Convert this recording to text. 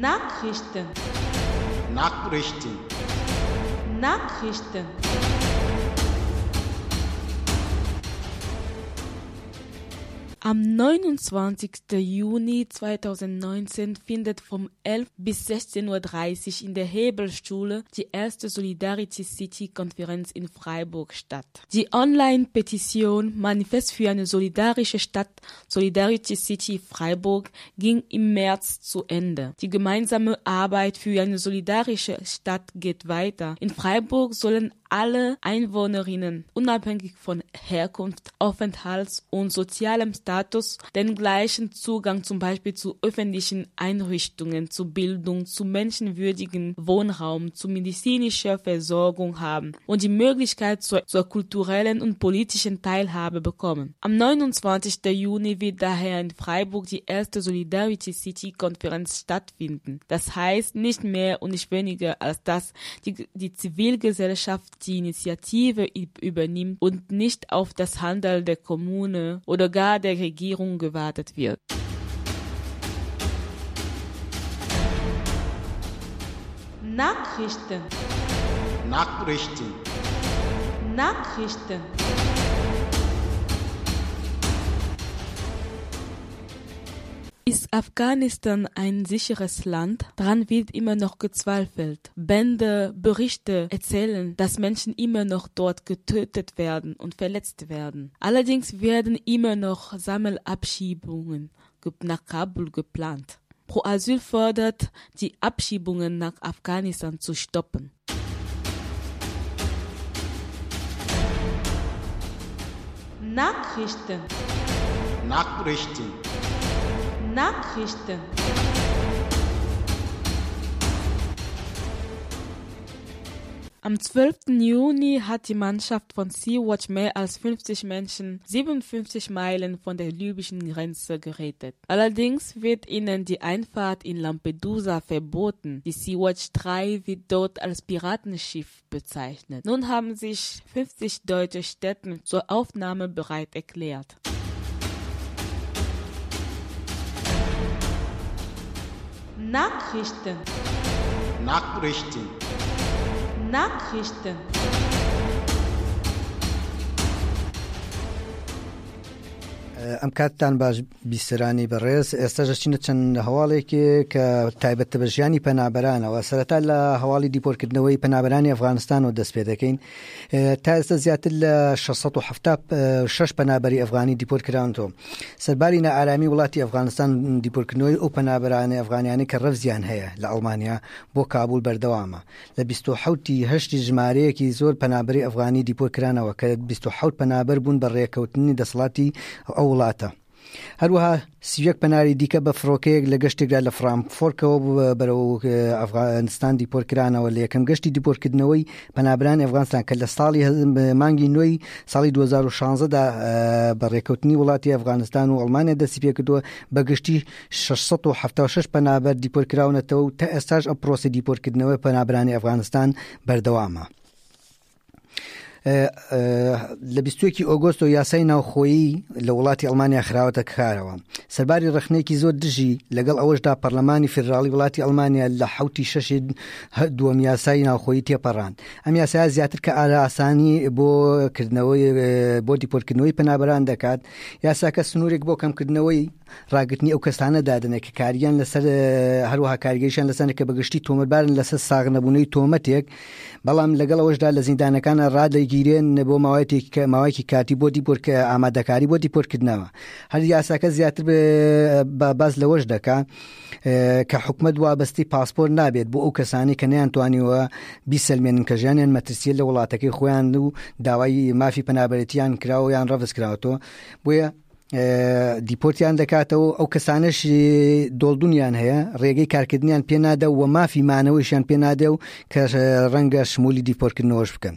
Nachrichten. Nachrichten. Nachrichten. Am 29. Juni 2019 findet vom 11 bis 16.30 Uhr in der Hebelschule die erste Solidarity City Konferenz in Freiburg statt. Die Online-Petition Manifest für eine solidarische Stadt Solidarity City Freiburg ging im März zu Ende. Die gemeinsame Arbeit für eine solidarische Stadt geht weiter. In Freiburg sollen alle Einwohnerinnen, unabhängig von Herkunft, Aufenthalts- und sozialem Status, den gleichen Zugang zum Beispiel zu öffentlichen Einrichtungen, zu Bildung, zu menschenwürdigen Wohnraum, zu medizinischer Versorgung haben und die Möglichkeit zur, zur kulturellen und politischen Teilhabe bekommen. Am 29. Juni wird daher in Freiburg die erste Solidarity City Konferenz stattfinden. Das heißt nicht mehr und nicht weniger als dass die, die Zivilgesellschaft die Initiative übernimmt und nicht auf das Handeln der Kommune oder gar der Regierung gewartet wird. Nachrichten. Nachrichten. Nachrichten. Ist Afghanistan ein sicheres Land? Daran wird immer noch gezweifelt. Bände, Berichte erzählen, dass Menschen immer noch dort getötet werden und verletzt werden. Allerdings werden immer noch Sammelabschiebungen nach Kabul geplant. Pro Asyl fordert, die Abschiebungen nach Afghanistan zu stoppen. Nachrichten. Nachrichten. Nachrichten. Am 12. Juni hat die Mannschaft von Sea-Watch mehr als 50 Menschen 57 Meilen von der libyschen Grenze gerettet. Allerdings wird ihnen die Einfahrt in Lampedusa verboten. Die Sea-Watch 3 wird dort als Piratenschiff bezeichnet. Nun haben sich 50 deutsche Städte zur Aufnahme bereit erklärt. Nachrichten. Nachrichten. Nachrichten. ئەم کاتتان باش بیسرانی بەڕێز. ئێستاژەچینە چەند هەواڵێکی کە تایبەتە بە ژیانی پەنابەرانەوە. سەرەتا لە هەواڵی دیپۆرکردنەوەی پەنابەرانی ئەفغانستان و دەست پێ دەکەین. تا ئێستا زیاتر لە 6 پەنابەری ئەفغانی دیپۆرکراونەوە سەرباری نەئارامی وڵاتی ئەفغانستان دیپۆرکردنەوەی ئەو پەنابەرانی ئەفغانیانی کە ڕەفزیان هەیە لە ئەڵمانیا بۆ کابول بەردەوامە. لە 26 هەشتی ژمارەیەکی زۆر پەنابەری ئەفغانی دیپۆرکرانەوە کە 26 پەنابەر بوون بە ڕێکەوتنی دەسڵاتی ئەو وڵاتە هەروەها سیەک پەناری دیکە بە فڕۆکەیەک لە گەشتێکدا لە فرانکفۆرکەوە بەرەو ئەفغانستان دیپۆرکرانەوە لە یەکەم گەشتی دیپۆرکردنەوەی پەنابران ئەفغانستان کە لە ساڵی مانگی نوێی ساڵی 2016دا بەڕێکەوتنی وڵاتی ئەفغانستان و ئەڵمانیا دەستی پێکردووە بەگشتی 676 پەنابەر دیپۆرکراونەتەوە و تا ئێستاش ئە پرۆسی دیپۆرکردنەوەی پەنابرانی ئەفغانستان بەردەوامە. لە بیستوێکی ئۆگۆست و یاسای ناوخۆیی لە وڵاتی ئەلمانیا خراوەتە کارەوە. سەرباری ڕخنێکی زۆر دژی لەگەڵ ئەوەشدا پەرلەمانی فێراڵی وڵاتی ئەلمانیا لە حوتی شەشی دووەم یاسای ناوخۆی تێپەڕان ئەم یاسای زیاتر کە ئارا ئاسانی بۆ کردنەوەی بۆ دیپۆرکردنەوەی پەنابران دەکات. یاساکە سنوورێک بۆ کەمکردنەوەی ڕاگرتنی ئەو کەسانە دادنە کە کاریان لەسەر هەروها کارگەیشان لەسەر کە بەگشتی تۆمەبارن لەسەر ساغ نەبوونەی تۆمەتێک. بەڵام لەگەڵ ئەوەشدا لە زیندانەکانە ڕادەگیرێن بۆ ماوەیەکی ماوەیەکی کاتی بۆ دیپۆرکە ئامادەکاری بۆ دیپۆرکردنەوە. هەر یاساکە زیاتر باز لەوەش دەکا کە حکومت وابستی پاسپۆر نابێت بۆ ئەو کەسانی کە نیانتوانیوە بیسەلمێنن کە ژیانیان مەترسیە لە وڵاتەکەی خۆیان و داوای مافی پەنابەتیان کراوە یان ڕەڤز کراوەتەوە. بۆیە دیپۆرتیان دەکاتەوە ئەو کەسانش دۆڵدونیان هەیە ڕێگەی کارکردنیان پێنادە و مافی مانەوەیشیان پێنادە و کە ڕەنگە شمولی دیپۆرکردنەوەش بکەن.